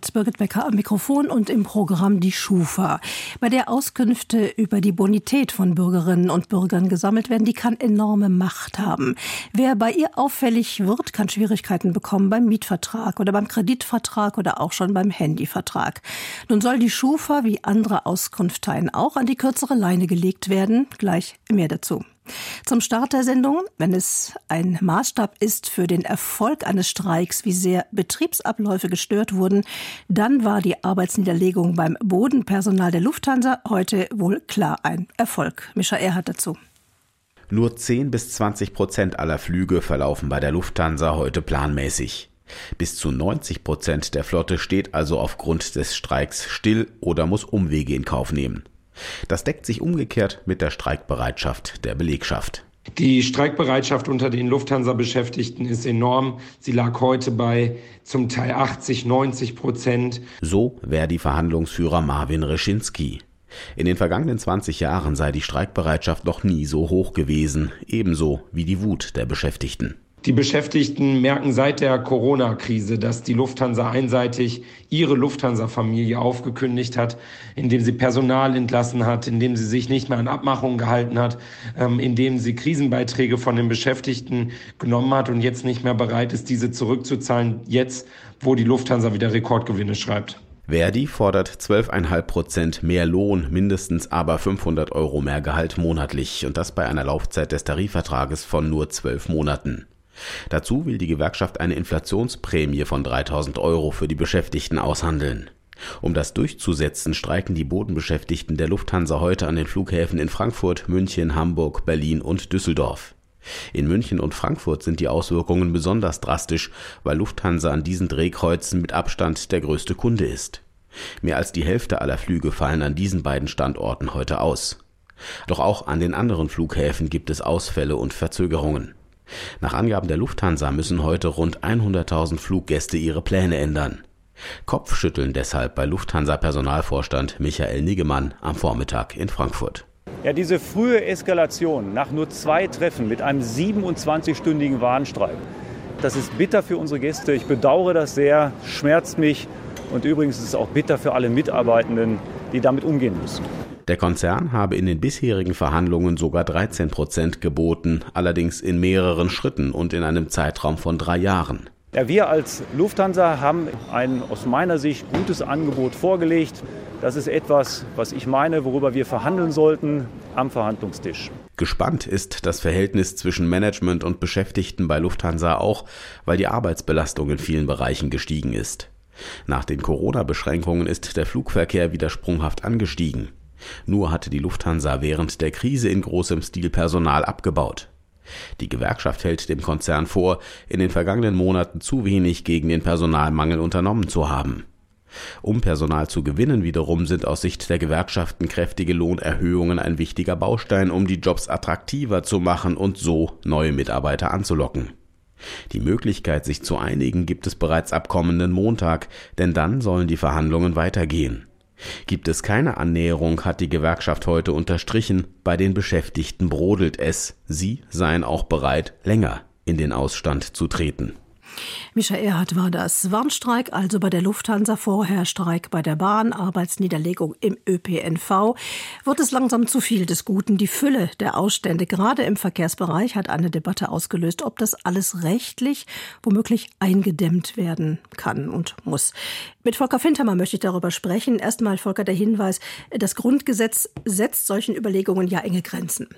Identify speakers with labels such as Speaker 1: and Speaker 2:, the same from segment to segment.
Speaker 1: Mit Birgit Becker am Mikrofon und im Programm die Schufa, bei der Auskünfte über die Bonität von Bürgerinnen und Bürgern gesammelt werden. Die kann enorme Macht haben. Wer bei ihr auffällig wird, kann Schwierigkeiten bekommen beim Mietvertrag oder beim Kreditvertrag oder auch schon beim Handyvertrag. Nun soll die Schufa wie andere Auskunfteien auch an die kürzere Leine gelegt werden. Gleich mehr dazu. Zum Start der Sendung, wenn es ein Maßstab ist für den Erfolg eines Streiks, wie sehr Betriebsabläufe gestört wurden, dann war die Arbeitsniederlegung beim Bodenpersonal der Lufthansa heute wohl klar ein Erfolg. Mischa Erhardt dazu.
Speaker 2: Nur 10 bis 20 Prozent aller Flüge verlaufen bei der Lufthansa heute planmäßig. Bis zu 90 Prozent der Flotte steht also aufgrund des Streiks still oder muss Umwege in Kauf nehmen. Das deckt sich umgekehrt mit der Streikbereitschaft der Belegschaft.
Speaker 3: Die Streikbereitschaft unter den Lufthansa-Beschäftigten ist enorm. Sie lag heute bei zum Teil 80, 90 Prozent.
Speaker 2: So wäre die Verhandlungsführer Marvin Reschinski. In den vergangenen 20 Jahren sei die Streikbereitschaft noch nie so hoch gewesen, ebenso wie die Wut der Beschäftigten.
Speaker 3: Die Beschäftigten merken seit der Corona-Krise, dass die Lufthansa einseitig ihre Lufthansa-Familie aufgekündigt hat, indem sie Personal entlassen hat, indem sie sich nicht mehr an Abmachungen gehalten hat, ähm, indem sie Krisenbeiträge von den Beschäftigten genommen hat und jetzt nicht mehr bereit ist, diese zurückzuzahlen, jetzt, wo die Lufthansa wieder Rekordgewinne schreibt.
Speaker 2: Verdi fordert 12,5 Prozent mehr Lohn, mindestens aber 500 Euro mehr Gehalt monatlich und das bei einer Laufzeit des Tarifvertrages von nur zwölf Monaten. Dazu will die Gewerkschaft eine Inflationsprämie von 3000 Euro für die Beschäftigten aushandeln. Um das durchzusetzen, streiken die Bodenbeschäftigten der Lufthansa heute an den Flughäfen in Frankfurt, München, Hamburg, Berlin und Düsseldorf. In München und Frankfurt sind die Auswirkungen besonders drastisch, weil Lufthansa an diesen Drehkreuzen mit Abstand der größte Kunde ist. Mehr als die Hälfte aller Flüge fallen an diesen beiden Standorten heute aus. Doch auch an den anderen Flughäfen gibt es Ausfälle und Verzögerungen. Nach Angaben der Lufthansa müssen heute rund 100.000 Fluggäste ihre Pläne ändern. Kopfschütteln deshalb bei Lufthansa-Personalvorstand Michael Niggemann am Vormittag in Frankfurt.
Speaker 4: Ja, diese frühe Eskalation nach nur zwei Treffen mit einem 27-stündigen Warnstreik, das ist bitter für unsere Gäste. Ich bedauere das sehr, schmerzt mich und übrigens ist es auch bitter für alle Mitarbeitenden, die damit umgehen müssen.
Speaker 2: Der Konzern habe in den bisherigen Verhandlungen sogar 13 Prozent geboten, allerdings in mehreren Schritten und in einem Zeitraum von drei Jahren.
Speaker 4: Ja, wir als Lufthansa haben ein aus meiner Sicht gutes Angebot vorgelegt. Das ist etwas, was ich meine, worüber wir verhandeln sollten am Verhandlungstisch.
Speaker 2: Gespannt ist das Verhältnis zwischen Management und Beschäftigten bei Lufthansa auch, weil die Arbeitsbelastung in vielen Bereichen gestiegen ist. Nach den Corona-Beschränkungen ist der Flugverkehr wieder sprunghaft angestiegen. Nur hatte die Lufthansa während der Krise in großem Stil Personal abgebaut. Die Gewerkschaft hält dem Konzern vor, in den vergangenen Monaten zu wenig gegen den Personalmangel unternommen zu haben. Um Personal zu gewinnen wiederum sind aus Sicht der Gewerkschaften kräftige Lohnerhöhungen ein wichtiger Baustein, um die Jobs attraktiver zu machen und so neue Mitarbeiter anzulocken. Die Möglichkeit, sich zu einigen, gibt es bereits ab kommenden Montag, denn dann sollen die Verhandlungen weitergehen. Gibt es keine Annäherung, hat die Gewerkschaft heute unterstrichen, bei den Beschäftigten brodelt es, sie seien auch bereit, länger in den Ausstand zu treten.
Speaker 1: Mischa Erhardt war das. Warnstreik also bei der Lufthansa, vorher Streik bei der Bahn, Arbeitsniederlegung im ÖPNV. Wird es langsam zu viel des Guten? Die Fülle der Ausstände, gerade im Verkehrsbereich, hat eine Debatte ausgelöst, ob das alles rechtlich womöglich eingedämmt werden kann und muss. Mit Volker Fintermann möchte ich darüber sprechen. Erstmal, Volker, der Hinweis, das Grundgesetz setzt solchen Überlegungen ja enge Grenzen.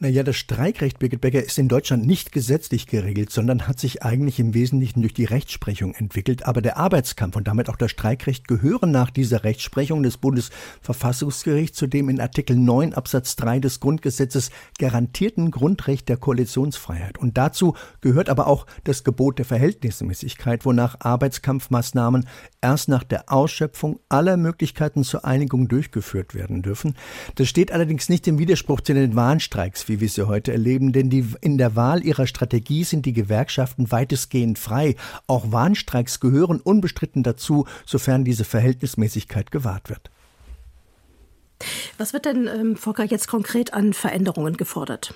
Speaker 5: Naja, das Streikrecht, Birgit Becker, ist in Deutschland nicht gesetzlich geregelt, sondern hat sich eigentlich im Wesentlichen durch die Rechtsprechung entwickelt. Aber der Arbeitskampf und damit auch das Streikrecht gehören nach dieser Rechtsprechung des Bundesverfassungsgerichts zu dem in Artikel 9 Absatz 3 des Grundgesetzes garantierten Grundrecht der Koalitionsfreiheit. Und dazu gehört aber auch das Gebot der Verhältnismäßigkeit, wonach Arbeitskampfmaßnahmen erst nach der Ausschöpfung aller Möglichkeiten zur Einigung durchgeführt werden dürfen. Das steht allerdings nicht im Widerspruch zu den Warnstreiks wie wir sie heute erleben, denn die, in der Wahl ihrer Strategie sind die Gewerkschaften weitestgehend frei. Auch Warnstreiks gehören unbestritten dazu, sofern diese Verhältnismäßigkeit gewahrt wird.
Speaker 1: Was wird denn, ähm, Volker, jetzt konkret an Veränderungen gefordert?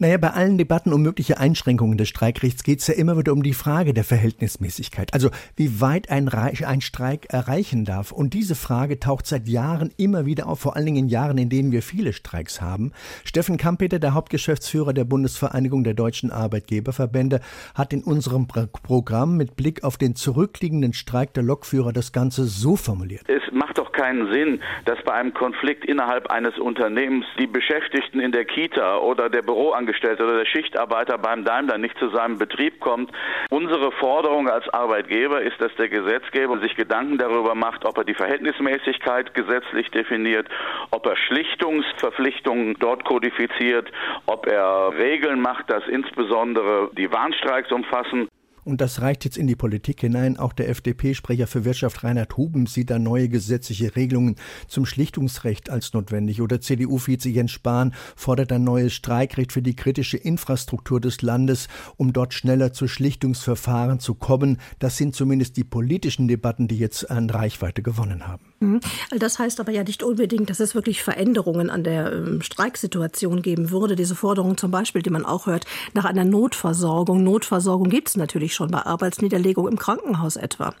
Speaker 5: Naja, bei allen Debatten um mögliche Einschränkungen des Streikrechts geht es ja immer wieder um die Frage der Verhältnismäßigkeit. Also wie weit ein, ein, Streik erreichen darf. Und diese Frage taucht seit Jahren immer wieder auf, vor allen Dingen in Jahren, in denen wir viele Streiks haben. Steffen Kampeter, der Hauptgeschäftsführer der Bundesvereinigung der deutschen Arbeitgeberverbände, hat in unserem Programm mit Blick auf den zurückliegenden Streik der Lokführer das Ganze so formuliert.
Speaker 6: Es macht doch keinen Sinn, dass bei einem Konflikt innerhalb eines Unternehmens die Beschäftigten in der Kita oder der Büroangestellten Angestellte oder der Schichtarbeiter beim Daimler nicht zu seinem Betrieb kommt. Unsere Forderung als Arbeitgeber ist, dass der Gesetzgeber sich Gedanken darüber macht, ob er die Verhältnismäßigkeit gesetzlich definiert, ob er Schlichtungsverpflichtungen dort kodifiziert, ob er Regeln macht, dass insbesondere die Warnstreiks umfassen.
Speaker 5: Und das reicht jetzt in die Politik hinein. Auch der FDP-Sprecher für Wirtschaft Reinhard Huben sieht da neue gesetzliche Regelungen zum Schlichtungsrecht als notwendig. Oder CDU-Vize Jens Spahn fordert ein neues Streikrecht für die kritische Infrastruktur des Landes, um dort schneller zu Schlichtungsverfahren zu kommen. Das sind zumindest die politischen Debatten, die jetzt an Reichweite gewonnen haben.
Speaker 1: Mhm. Das heißt aber ja nicht unbedingt, dass es wirklich Veränderungen an der ähm, Streiksituation geben würde. Diese Forderung zum Beispiel, die man auch hört, nach einer Notversorgung. Notversorgung gibt es natürlich schon bei Arbeitsniederlegung im Krankenhaus etwa.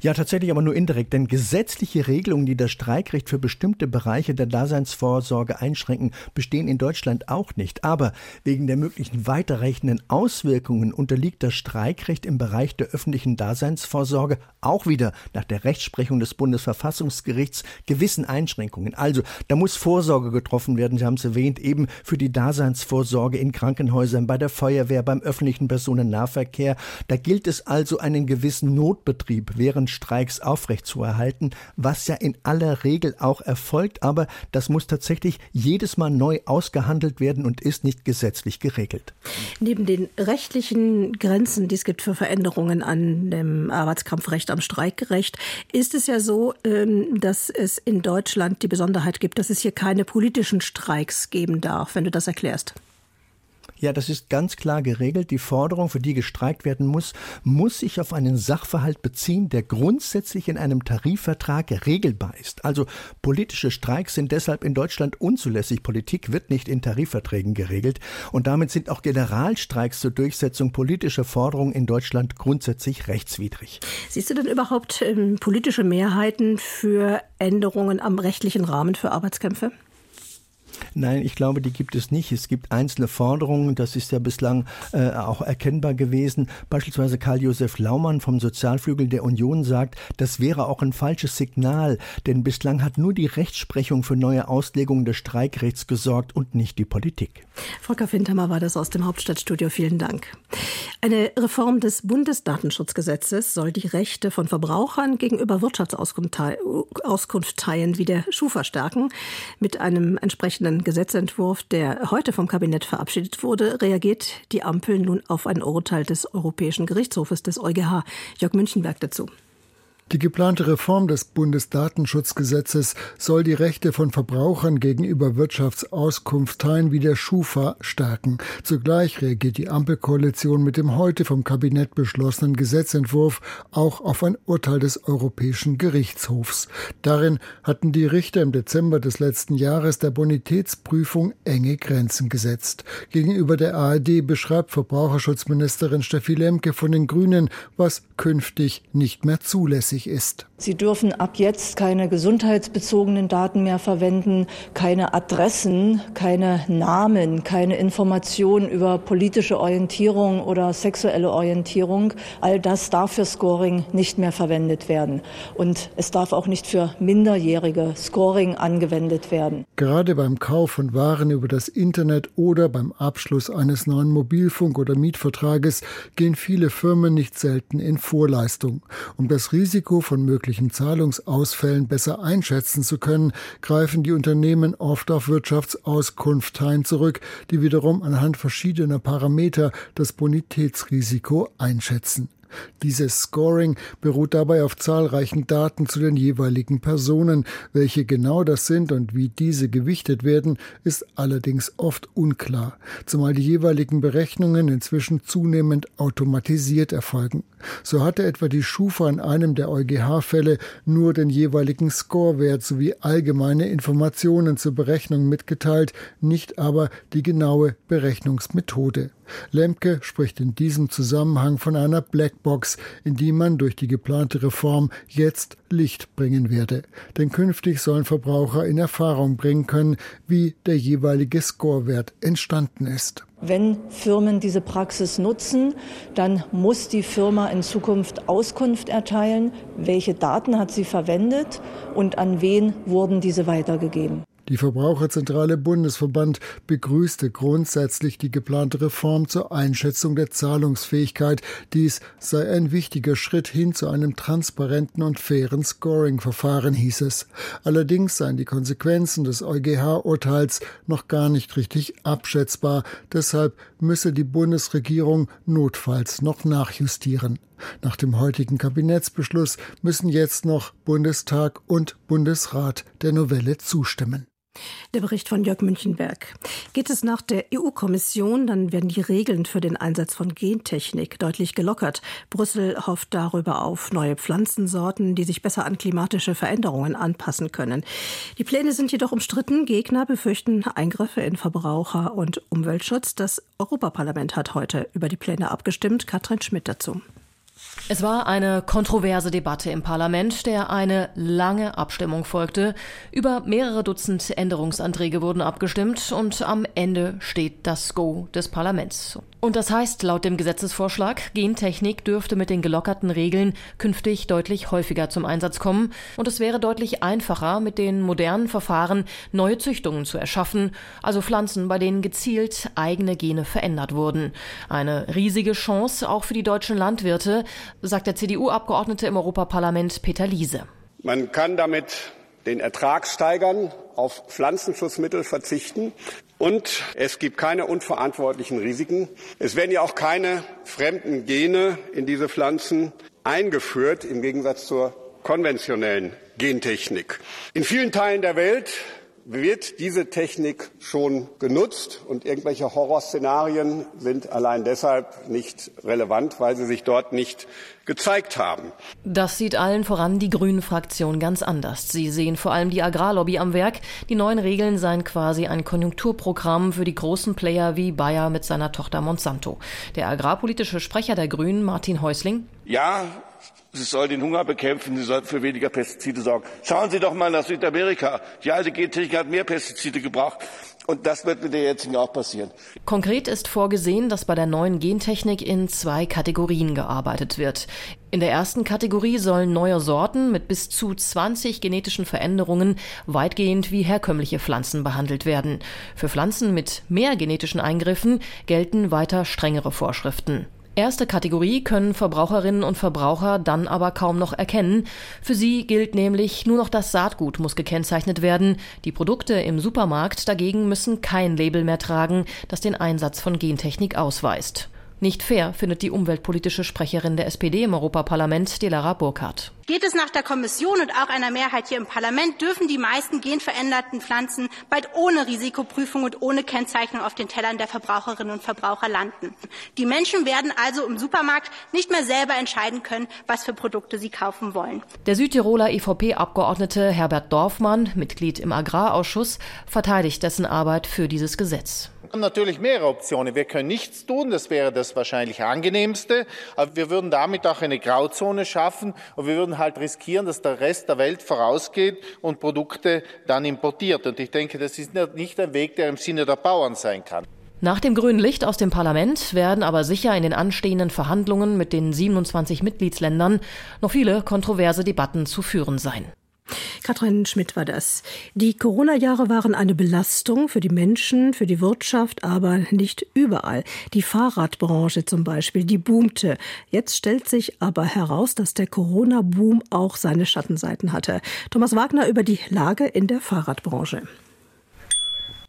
Speaker 5: Ja, tatsächlich aber nur indirekt, denn gesetzliche Regelungen, die das Streikrecht für bestimmte Bereiche der Daseinsvorsorge einschränken, bestehen in Deutschland auch nicht. Aber wegen der möglichen weiterreichenden Auswirkungen unterliegt das Streikrecht im Bereich der öffentlichen Daseinsvorsorge auch wieder nach der Rechtsprechung des Bundesverfassungsgerichts gewissen Einschränkungen. Also, da muss Vorsorge getroffen werden, Sie haben es erwähnt, eben für die Daseinsvorsorge in Krankenhäusern, bei der Feuerwehr, beim öffentlichen Personennahverkehr. Da gilt es also einen gewissen Notbetrieb während Streiks aufrechtzuerhalten, was ja in aller Regel auch erfolgt, aber das muss tatsächlich jedes Mal neu ausgehandelt werden und ist nicht gesetzlich geregelt.
Speaker 1: Neben den rechtlichen Grenzen, die es gibt für Veränderungen an dem Arbeitskampfrecht am Streikrecht, ist es ja so, ähm, dass es in Deutschland die Besonderheit gibt, dass es hier keine politischen Streiks geben darf, wenn du das erklärst.
Speaker 5: Ja, das ist ganz klar geregelt. Die Forderung, für die gestreikt werden muss, muss sich auf einen Sachverhalt beziehen, der grundsätzlich in einem Tarifvertrag regelbar ist. Also politische Streiks sind deshalb in Deutschland unzulässig. Politik wird nicht in Tarifverträgen geregelt. Und damit sind auch Generalstreiks zur Durchsetzung politischer Forderungen in Deutschland grundsätzlich rechtswidrig.
Speaker 1: Siehst du denn überhaupt ähm, politische Mehrheiten für Änderungen am rechtlichen Rahmen für Arbeitskämpfe?
Speaker 5: Nein, ich glaube, die gibt es nicht. Es gibt einzelne Forderungen, das ist ja bislang äh, auch erkennbar gewesen. Beispielsweise Karl-Josef Laumann vom Sozialflügel der Union sagt, das wäre auch ein falsches Signal, denn bislang hat nur die Rechtsprechung für neue Auslegungen des Streikrechts gesorgt und nicht die Politik.
Speaker 1: Volker Fintermer war das aus dem Hauptstadtstudio. Vielen Dank. Eine Reform des Bundesdatenschutzgesetzes soll die Rechte von Verbrauchern gegenüber Wirtschaftsauskunftteilen wie der Schufa stärken. Mit einem entsprechenden Gesetzentwurf, der heute vom Kabinett verabschiedet wurde, reagiert die Ampel nun auf ein Urteil des Europäischen Gerichtshofes des EuGH. Jörg Münchenberg dazu.
Speaker 7: Die geplante Reform des Bundesdatenschutzgesetzes soll die Rechte von Verbrauchern gegenüber Wirtschaftsauskunftsteilen wie der Schufa stärken. Zugleich reagiert die Ampelkoalition mit dem heute vom Kabinett beschlossenen Gesetzentwurf auch auf ein Urteil des Europäischen Gerichtshofs. Darin hatten die Richter im Dezember des letzten Jahres der Bonitätsprüfung enge Grenzen gesetzt. Gegenüber der ARD beschreibt Verbraucherschutzministerin Steffi Lemke von den Grünen, was künftig nicht mehr zulässig zulässig ist.
Speaker 8: Sie dürfen ab jetzt keine gesundheitsbezogenen Daten mehr verwenden, keine Adressen, keine Namen, keine Informationen über politische Orientierung oder sexuelle Orientierung. All das darf für Scoring nicht mehr verwendet werden. Und es darf auch nicht für minderjährige Scoring angewendet werden.
Speaker 7: Gerade beim Kauf von Waren über das Internet oder beim Abschluss eines neuen Mobilfunk- oder Mietvertrages gehen viele Firmen nicht selten in Vorleistung. Um das Risiko von möglichen möglichen Zahlungsausfällen besser einschätzen zu können, greifen die Unternehmen oft auf Wirtschaftsauskunfteien zurück, die wiederum anhand verschiedener Parameter das Bonitätsrisiko einschätzen. Dieses Scoring beruht dabei auf zahlreichen Daten zu den jeweiligen Personen. Welche genau das sind und wie diese gewichtet werden, ist allerdings oft unklar, zumal die jeweiligen Berechnungen inzwischen zunehmend automatisiert erfolgen. So hatte etwa die Schufa in einem der EuGH-Fälle nur den jeweiligen Scorewert sowie allgemeine Informationen zur Berechnung mitgeteilt, nicht aber die genaue Berechnungsmethode. Lemke spricht in diesem Zusammenhang von einer Blackbox, in die man durch die geplante Reform jetzt Licht bringen werde. Denn künftig sollen Verbraucher in Erfahrung bringen können, wie der jeweilige Scorewert entstanden ist.
Speaker 8: Wenn Firmen diese Praxis nutzen, dann muss die Firma in Zukunft Auskunft erteilen, welche Daten hat sie verwendet und an wen wurden diese weitergegeben.
Speaker 7: Die Verbraucherzentrale Bundesverband begrüßte grundsätzlich die geplante Reform zur Einschätzung der Zahlungsfähigkeit. Dies sei ein wichtiger Schritt hin zu einem transparenten und fairen Scoring-Verfahren, hieß es. Allerdings seien die Konsequenzen des EuGH-Urteils noch gar nicht richtig abschätzbar. Deshalb müsse die Bundesregierung notfalls noch nachjustieren. Nach dem heutigen Kabinettsbeschluss müssen jetzt noch Bundestag und Bundesrat der Novelle zustimmen.
Speaker 1: Der Bericht von Jörg Münchenberg. Geht es nach der EU-Kommission, dann werden die Regeln für den Einsatz von Gentechnik deutlich gelockert. Brüssel hofft darüber auf neue Pflanzensorten, die sich besser an klimatische Veränderungen anpassen können. Die Pläne sind jedoch umstritten. Gegner befürchten Eingriffe in Verbraucher- und Umweltschutz. Das Europaparlament hat heute über die Pläne abgestimmt. Katrin Schmidt dazu.
Speaker 9: Es war eine kontroverse Debatte im Parlament, der eine lange Abstimmung folgte. Über mehrere Dutzend Änderungsanträge wurden abgestimmt und am Ende steht das Go des Parlaments. Und das heißt, laut dem Gesetzesvorschlag, Gentechnik dürfte mit den gelockerten Regeln künftig deutlich häufiger zum Einsatz kommen und es wäre deutlich einfacher, mit den modernen Verfahren neue Züchtungen zu erschaffen, also Pflanzen, bei denen gezielt eigene Gene verändert wurden. Eine riesige Chance auch für die deutschen Landwirte, sagt der CDU-Abgeordnete im Europaparlament Peter Liese.
Speaker 10: Man kann damit den Ertrag steigern, auf Pflanzenschutzmittel verzichten und es gibt keine unverantwortlichen Risiken. Es werden ja auch keine fremden Gene in diese Pflanzen eingeführt, im Gegensatz zur konventionellen Gentechnik. In vielen Teilen der Welt wird diese Technik schon genutzt und irgendwelche Horrorszenarien sind allein deshalb nicht relevant, weil sie sich dort nicht gezeigt haben.
Speaker 9: Das sieht allen voran die Grünen-Fraktion ganz anders. Sie sehen vor allem die Agrarlobby am Werk. Die neuen Regeln seien quasi ein Konjunkturprogramm für die großen Player wie Bayer mit seiner Tochter Monsanto. Der agrarpolitische Sprecher der Grünen, Martin Häusling.
Speaker 11: Ja, Sie soll den Hunger bekämpfen, sie soll für weniger Pestizide sorgen. Schauen Sie doch mal nach Südamerika. Die alte Gentechnik hat mehr Pestizide gebraucht. Und das wird mit der jetzigen auch passieren.
Speaker 9: Konkret ist vorgesehen, dass bei der neuen Gentechnik in zwei Kategorien gearbeitet wird. In der ersten Kategorie sollen neue Sorten mit bis zu 20 genetischen Veränderungen weitgehend wie herkömmliche Pflanzen behandelt werden. Für Pflanzen mit mehr genetischen Eingriffen gelten weiter strengere Vorschriften. Erste Kategorie können Verbraucherinnen und Verbraucher dann aber kaum noch erkennen. Für sie gilt nämlich nur noch das Saatgut muss gekennzeichnet werden. Die Produkte im Supermarkt dagegen müssen kein Label mehr tragen, das den Einsatz von Gentechnik ausweist. Nicht fair, findet die umweltpolitische Sprecherin der SPD im Europaparlament, Delara Burkhardt.
Speaker 12: Geht es nach der Kommission und auch einer Mehrheit hier im Parlament, dürfen die meisten genveränderten Pflanzen bald ohne Risikoprüfung und ohne Kennzeichnung auf den Tellern der Verbraucherinnen und Verbraucher landen. Die Menschen werden also im Supermarkt nicht mehr selber entscheiden können, was für Produkte sie kaufen wollen.
Speaker 9: Der Südtiroler EVP-Abgeordnete Herbert Dorfmann, Mitglied im Agrarausschuss, verteidigt dessen Arbeit für dieses Gesetz.
Speaker 13: Haben natürlich mehrere Optionen. Wir können nichts tun, das wäre das wahrscheinlich angenehmste, aber wir würden damit auch eine Grauzone schaffen und wir würden halt riskieren, dass der Rest der Welt vorausgeht und Produkte dann importiert. Und ich denke, das ist nicht ein Weg, der im Sinne der Bauern sein kann.
Speaker 9: Nach dem grünen Licht aus dem Parlament werden aber sicher in den anstehenden Verhandlungen mit den 27 Mitgliedsländern noch viele kontroverse Debatten zu führen sein.
Speaker 1: Katrin Schmidt war das. Die Corona-Jahre waren eine Belastung für die Menschen, für die Wirtschaft, aber nicht überall. Die Fahrradbranche zum Beispiel, die boomte. Jetzt stellt sich aber heraus, dass der Corona-Boom auch seine Schattenseiten hatte. Thomas Wagner über die Lage in der Fahrradbranche.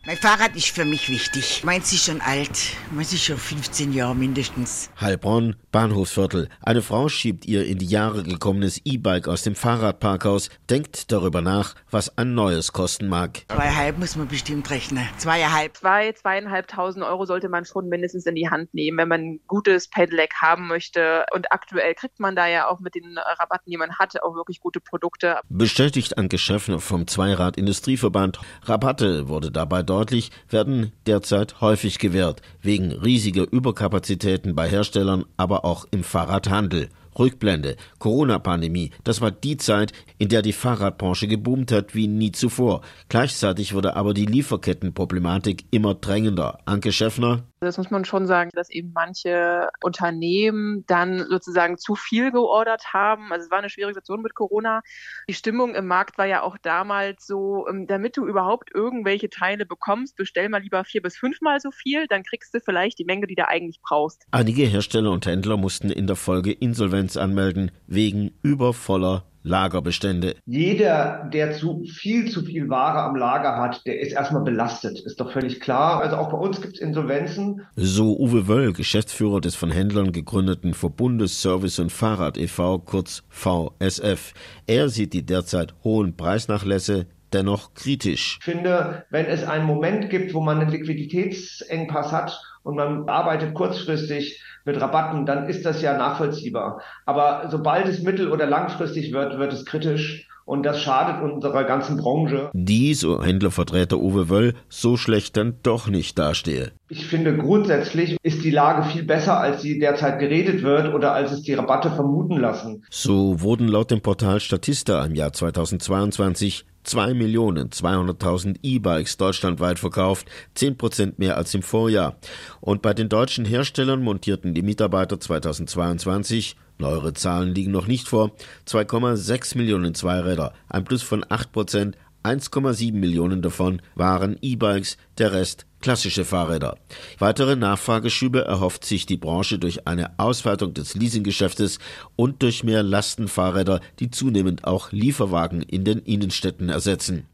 Speaker 14: Mein Fahrrad ist für mich wichtig. Meins ist schon alt. Meins ist schon 15 Jahre mindestens.
Speaker 15: Heilbronn, Bahnhofsviertel. Eine Frau schiebt ihr in die Jahre gekommenes E-Bike aus dem Fahrradparkhaus, denkt darüber nach, was ein neues kosten mag.
Speaker 14: Zweieinhalb muss man bestimmt rechnen. Zweieinhalb.
Speaker 16: Zwei, zweieinhalbtausend Euro sollte man schon mindestens in die Hand nehmen, wenn man ein gutes Pedelec haben möchte. Und aktuell kriegt man da ja auch mit den Rabatten, die man hat, auch wirklich gute Produkte.
Speaker 15: Bestätigt ein Geschäftsführer vom Zweirad Industrieverband. Rabatte wurde dabei deutlich deutlich, werden derzeit häufig gewährt, wegen riesiger Überkapazitäten bei Herstellern, aber auch im Fahrradhandel. Rückblende, Corona-Pandemie, das war die Zeit, in der die Fahrradbranche geboomt hat wie nie zuvor. Gleichzeitig wurde aber die Lieferkettenproblematik immer drängender. Anke Schäffner.
Speaker 16: Das muss man schon sagen, dass eben manche Unternehmen dann sozusagen zu viel geordert haben. Also es war eine schwierige Situation mit Corona. Die Stimmung im Markt war ja auch damals so, ähm, damit du überhaupt irgendwelche Teile bekommst, bestell mal lieber vier bis fünfmal so viel, dann kriegst du vielleicht die Menge, die du eigentlich brauchst.
Speaker 15: Einige Hersteller und Händler mussten in der Folge Insolvenz anmelden, wegen übervoller Lagerbestände.
Speaker 17: Jeder, der zu viel zu viel Ware am Lager hat, der ist erstmal belastet, ist doch völlig klar. Also auch bei uns gibt es Insolvenzen.
Speaker 15: So Uwe Wöll, Geschäftsführer des von Händlern gegründeten Verbundes Service und Fahrrad e.V., kurz VSF. Er sieht die derzeit hohen Preisnachlässe dennoch kritisch.
Speaker 17: Ich finde, wenn es einen Moment gibt, wo man einen Liquiditätsengpass hat und man arbeitet kurzfristig mit Rabatten, dann ist das ja nachvollziehbar. Aber sobald es mittel- oder langfristig wird, wird es kritisch. Und das schadet unserer ganzen Branche.
Speaker 15: Die, so Händlervertreter Uwe Wöll, so schlecht dann doch nicht dastehe.
Speaker 17: Ich finde, grundsätzlich ist die Lage viel besser, als sie derzeit geredet wird oder als es die Rabatte vermuten lassen.
Speaker 15: So wurden laut dem Portal Statista im Jahr 2022 2.200.000 E-Bikes deutschlandweit verkauft, 10 Prozent mehr als im Vorjahr. Und bei den deutschen Herstellern montierten die Mitarbeiter 2022 Neuere Zahlen liegen noch nicht vor. 2,6 Millionen Zweiräder, ein Plus von 8 Prozent, 1,7 Millionen davon waren E-Bikes, der Rest klassische Fahrräder. Weitere Nachfrageschübe erhofft sich die Branche durch eine Ausweitung des Leasinggeschäftes und durch mehr Lastenfahrräder, die zunehmend auch Lieferwagen in den Innenstädten ersetzen.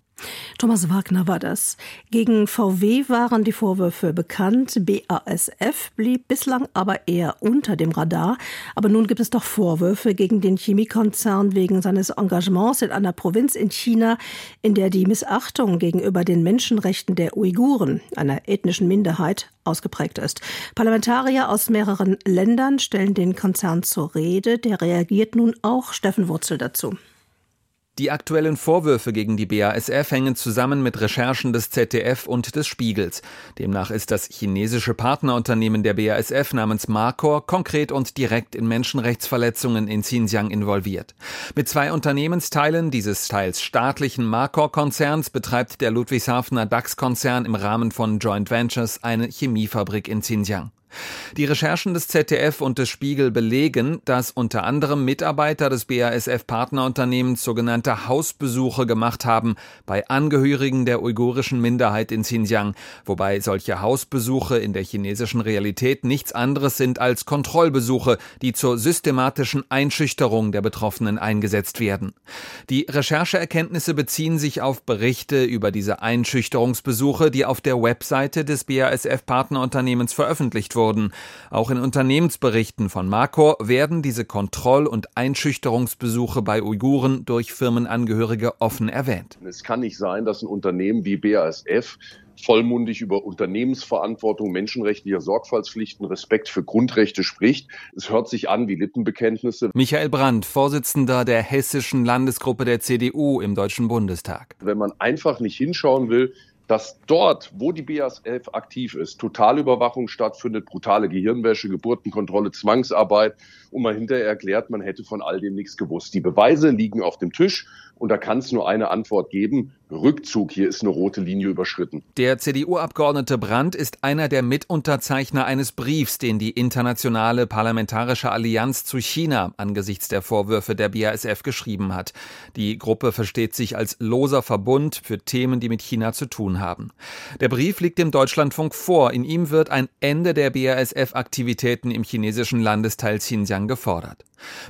Speaker 1: Thomas Wagner war das. Gegen VW waren die Vorwürfe bekannt. BASF blieb bislang aber eher unter dem Radar. Aber nun gibt es doch Vorwürfe gegen den Chemiekonzern wegen seines Engagements in einer Provinz in China, in der die Missachtung gegenüber den Menschenrechten der Uiguren, einer ethnischen Minderheit, ausgeprägt ist. Parlamentarier aus mehreren Ländern stellen den Konzern zur Rede. Der reagiert nun auch Steffen Wurzel dazu.
Speaker 18: Die aktuellen Vorwürfe gegen die BASF hängen zusammen mit Recherchen des ZDF und des Spiegels. Demnach ist das chinesische Partnerunternehmen der BASF namens Marcor konkret und direkt in Menschenrechtsverletzungen in Xinjiang involviert. Mit zwei Unternehmensteilen dieses teils staatlichen Marcor-Konzerns betreibt der Ludwigshafener DAX-Konzern im Rahmen von Joint Ventures eine Chemiefabrik in Xinjiang. Die Recherchen des ZDF und des Spiegel belegen, dass unter anderem Mitarbeiter des BASF Partnerunternehmens sogenannte Hausbesuche gemacht haben bei Angehörigen der uigurischen Minderheit in Xinjiang, wobei solche Hausbesuche in der chinesischen Realität nichts anderes sind als Kontrollbesuche, die zur systematischen Einschüchterung der Betroffenen eingesetzt werden. Die Rechercheerkenntnisse beziehen sich auf Berichte über diese Einschüchterungsbesuche, die auf der Webseite des BASF Partnerunternehmens veröffentlicht wurden wurden. Auch in Unternehmensberichten von Marcor werden diese Kontroll- und Einschüchterungsbesuche bei Uiguren durch Firmenangehörige offen erwähnt.
Speaker 19: Es kann nicht sein, dass ein Unternehmen wie BASF vollmundig über Unternehmensverantwortung, menschenrechtliche Sorgfaltspflichten, Respekt für Grundrechte spricht. Es hört sich an wie Lippenbekenntnisse.
Speaker 18: Michael Brandt, Vorsitzender der hessischen Landesgruppe der CDU im Deutschen Bundestag.
Speaker 19: Wenn man einfach nicht hinschauen will, dass dort, wo die BASF aktiv ist, Totalüberwachung stattfindet, brutale Gehirnwäsche, Geburtenkontrolle, Zwangsarbeit und man hinterher erklärt, man hätte von all dem nichts gewusst. Die Beweise liegen auf dem Tisch und da kann es nur eine Antwort geben. Rückzug, hier ist eine rote Linie überschritten.
Speaker 18: Der CDU-Abgeordnete Brandt ist einer der Mitunterzeichner eines Briefs, den die Internationale Parlamentarische Allianz zu China angesichts der Vorwürfe der BASF geschrieben hat. Die Gruppe versteht sich als loser Verbund für Themen, die mit China zu tun haben. Der Brief liegt dem Deutschlandfunk vor. In ihm wird ein Ende der BASF-Aktivitäten im chinesischen Landesteil Xinjiang gefordert.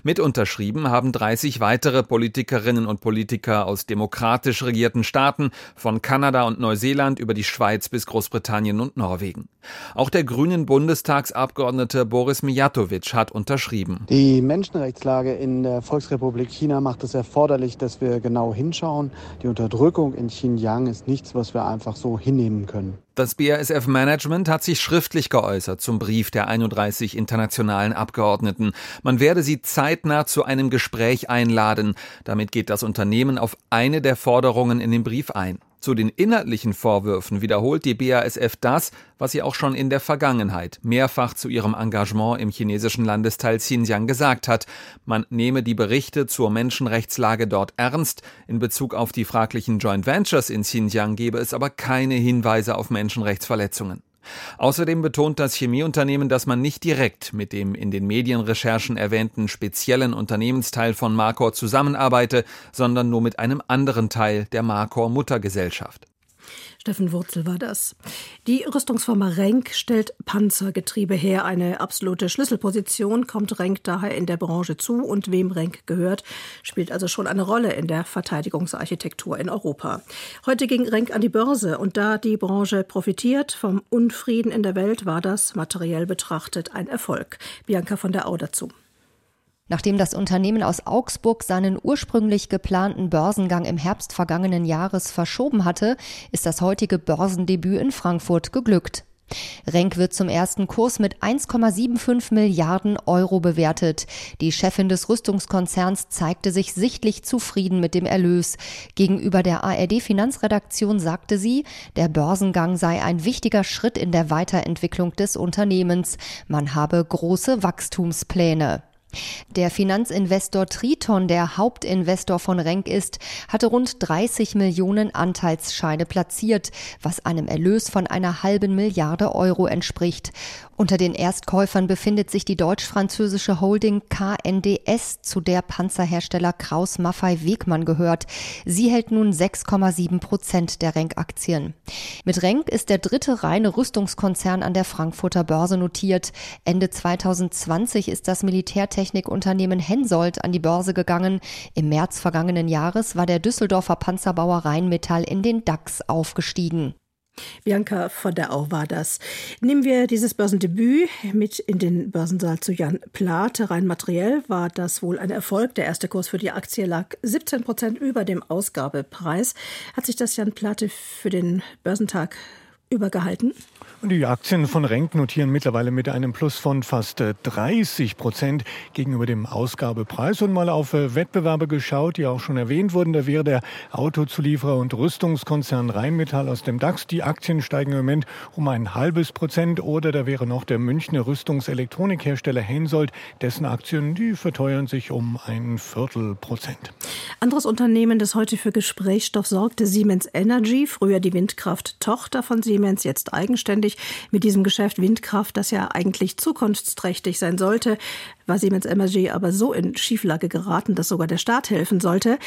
Speaker 18: Mit unterschrieben haben 30 weitere Politikerinnen und Politiker aus demokratisch regierten Staaten, von Kanada und Neuseeland über die Schweiz bis Großbritannien und Norwegen. Auch der grünen Bundestagsabgeordnete Boris Mijatovic hat unterschrieben.
Speaker 20: Die Menschenrechtslage in der Volksrepublik China macht es erforderlich, dass wir genau hinschauen. Die Unterdrückung in Xinjiang ist nichts, was wir einfach so hinnehmen können.
Speaker 18: Das BASF-Management hat sich schriftlich geäußert zum Brief der 31 internationalen Abgeordneten. Man werde sie zeitnah zu einem Gespräch einladen. Damit geht das Unternehmen auf eine der Forderungen in dem Brief ein. Zu den inhaltlichen Vorwürfen wiederholt die BASF das, was sie auch schon in der Vergangenheit mehrfach zu ihrem Engagement im chinesischen Landesteil Xinjiang gesagt hat. Man nehme die Berichte zur Menschenrechtslage dort ernst. In Bezug auf die fraglichen Joint Ventures in Xinjiang gebe es aber keine Hinweise auf Menschenrechtsverletzungen. Außerdem betont das Chemieunternehmen, dass man nicht direkt mit dem in den Medienrecherchen erwähnten speziellen Unternehmensteil von Markor zusammenarbeite, sondern nur mit einem anderen Teil der Markor Muttergesellschaft.
Speaker 1: Steffen Wurzel war das. Die Rüstungsfirma Renk stellt Panzergetriebe her. Eine absolute Schlüsselposition kommt Renk daher in der Branche zu und wem Renk gehört, spielt also schon eine Rolle in der Verteidigungsarchitektur in Europa. Heute ging Renk an die Börse und da die Branche profitiert vom Unfrieden in der Welt, war das materiell betrachtet ein Erfolg. Bianca von der Au dazu.
Speaker 21: Nachdem das Unternehmen aus Augsburg seinen ursprünglich geplanten Börsengang im Herbst vergangenen Jahres verschoben hatte, ist das heutige Börsendebüt in Frankfurt geglückt. Renk wird zum ersten Kurs mit 1,75 Milliarden Euro bewertet. Die Chefin des Rüstungskonzerns zeigte sich sichtlich zufrieden mit dem Erlös. Gegenüber der ARD Finanzredaktion sagte sie, der Börsengang sei ein wichtiger Schritt in der Weiterentwicklung des Unternehmens. Man habe große Wachstumspläne. Der Finanzinvestor Triton, der Hauptinvestor von Renk ist, hatte rund 30 Millionen Anteilsscheine platziert, was einem Erlös von einer halben Milliarde Euro entspricht. Unter den Erstkäufern befindet sich die deutsch-französische Holding KNDS, zu der Panzerhersteller Kraus Maffei Wegmann gehört. Sie hält nun 6,7 Prozent der Renk-Aktien. Mit Renk ist der dritte reine Rüstungskonzern an der Frankfurter Börse notiert. Ende 2020 ist das Militärtechnikunternehmen Hensoldt an die Börse gegangen. Im März vergangenen Jahres war der Düsseldorfer Panzerbauer Rheinmetall in den DAX aufgestiegen.
Speaker 1: Bianca von der Au war das. Nehmen wir dieses Börsendebüt mit in den Börsensaal zu Jan Plate. Rein materiell war das wohl ein Erfolg. Der erste Kurs für die Aktie lag 17 Prozent über dem Ausgabepreis. Hat sich das Jan Plate für den Börsentag übergehalten?
Speaker 22: Die Aktien von Renk notieren mittlerweile mit einem Plus von fast 30 Prozent gegenüber dem Ausgabepreis. Und mal auf äh, Wettbewerber geschaut, die auch schon erwähnt wurden. Da wäre der Autozulieferer und Rüstungskonzern Rheinmetall aus dem DAX. Die Aktien steigen im Moment um ein halbes Prozent. Oder da wäre noch der Münchner Rüstungselektronikhersteller Hensoldt. Dessen Aktien, die verteuern sich um ein Viertel Prozent.
Speaker 1: Anderes Unternehmen, das heute für Gesprächsstoff sorgte, Siemens Energy. Früher die Windkraft-Tochter von Siemens, jetzt eigenständig mit diesem Geschäft Windkraft, das ja eigentlich zukunftsträchtig sein sollte, war Siemens Energy aber so in Schieflage geraten, dass sogar der Staat helfen sollte.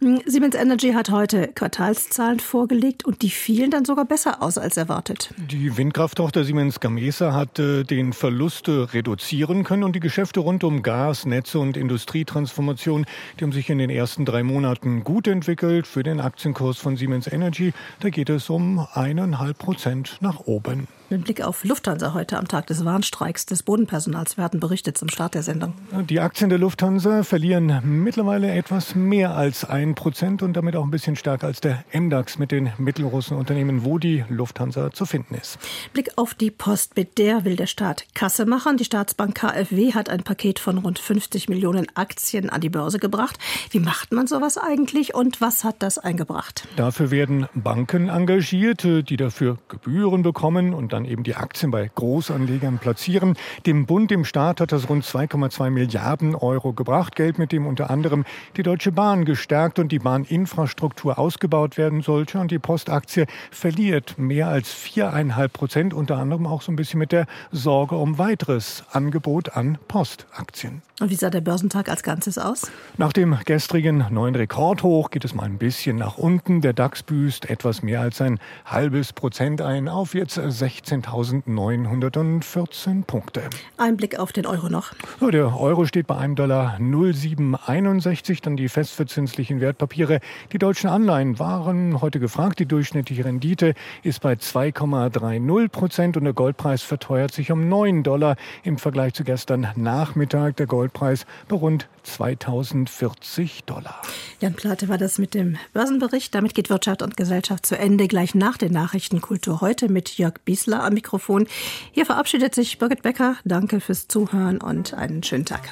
Speaker 1: Hm, Siemens Energy hat heute Quartalszahlen vorgelegt und die fielen dann sogar besser aus als erwartet.
Speaker 22: Die Windkrafttochter Siemens Gamesa hat äh, den Verlust reduzieren können und die Geschäfte rund um Gas, Netze und Industrietransformation, die haben sich in den ersten drei Monaten gut entwickelt. Für den Aktienkurs von Siemens Energy, da geht es um eineinhalb Prozent nach oben.
Speaker 1: Mit Blick auf Lufthansa heute am Tag des Warnstreiks des Bodenpersonals. Wir hatten berichtet zum Start der Sendung.
Speaker 22: Die Aktien der Lufthansa verlieren mittlerweile etwas mehr als ein Prozent und damit auch ein bisschen stärker als der MDAX mit den mittelgroßen Unternehmen, wo die Lufthansa zu finden ist.
Speaker 1: Blick auf die Post. Mit der will der Staat Kasse machen. Die Staatsbank KfW hat ein Paket von rund 50 Millionen Aktien an die Börse gebracht. Wie macht man sowas eigentlich und was hat das eingebracht?
Speaker 22: Dafür werden Banken engagiert, die dafür Gebühren bekommen und dann dann eben die Aktien bei Großanlegern platzieren. Dem Bund, dem Staat hat das rund 2,2 Milliarden Euro gebracht. Geld, mit dem unter anderem die Deutsche Bahn gestärkt und die Bahninfrastruktur ausgebaut werden sollte. Und die Postaktie verliert mehr als viereinhalb Prozent, unter anderem auch so ein bisschen mit der Sorge um weiteres Angebot an Postaktien.
Speaker 1: Und wie sah der Börsentag als Ganzes aus?
Speaker 22: Nach dem gestrigen neuen Rekordhoch geht es mal ein bisschen nach unten. Der DAX büßt etwas mehr als ein halbes Prozent ein auf jetzt 16.914 Punkte.
Speaker 1: Ein Blick auf den Euro noch.
Speaker 22: So, der Euro steht bei einem Dollar 0,761. Dann die festverzinslichen Wertpapiere. Die deutschen Anleihen waren heute gefragt. Die durchschnittliche Rendite ist bei 2,30 Prozent und der Goldpreis verteuert sich um 9 Dollar im Vergleich zu gestern Nachmittag. Der Gold Goldpreis bei rund 2040 Dollar.
Speaker 1: Jan Plate war das mit dem Börsenbericht. Damit geht Wirtschaft und Gesellschaft zu Ende. Gleich nach den Nachrichtenkultur heute mit Jörg Biesler am Mikrofon. Hier verabschiedet sich Birgit Becker. Danke fürs Zuhören und einen schönen Tag.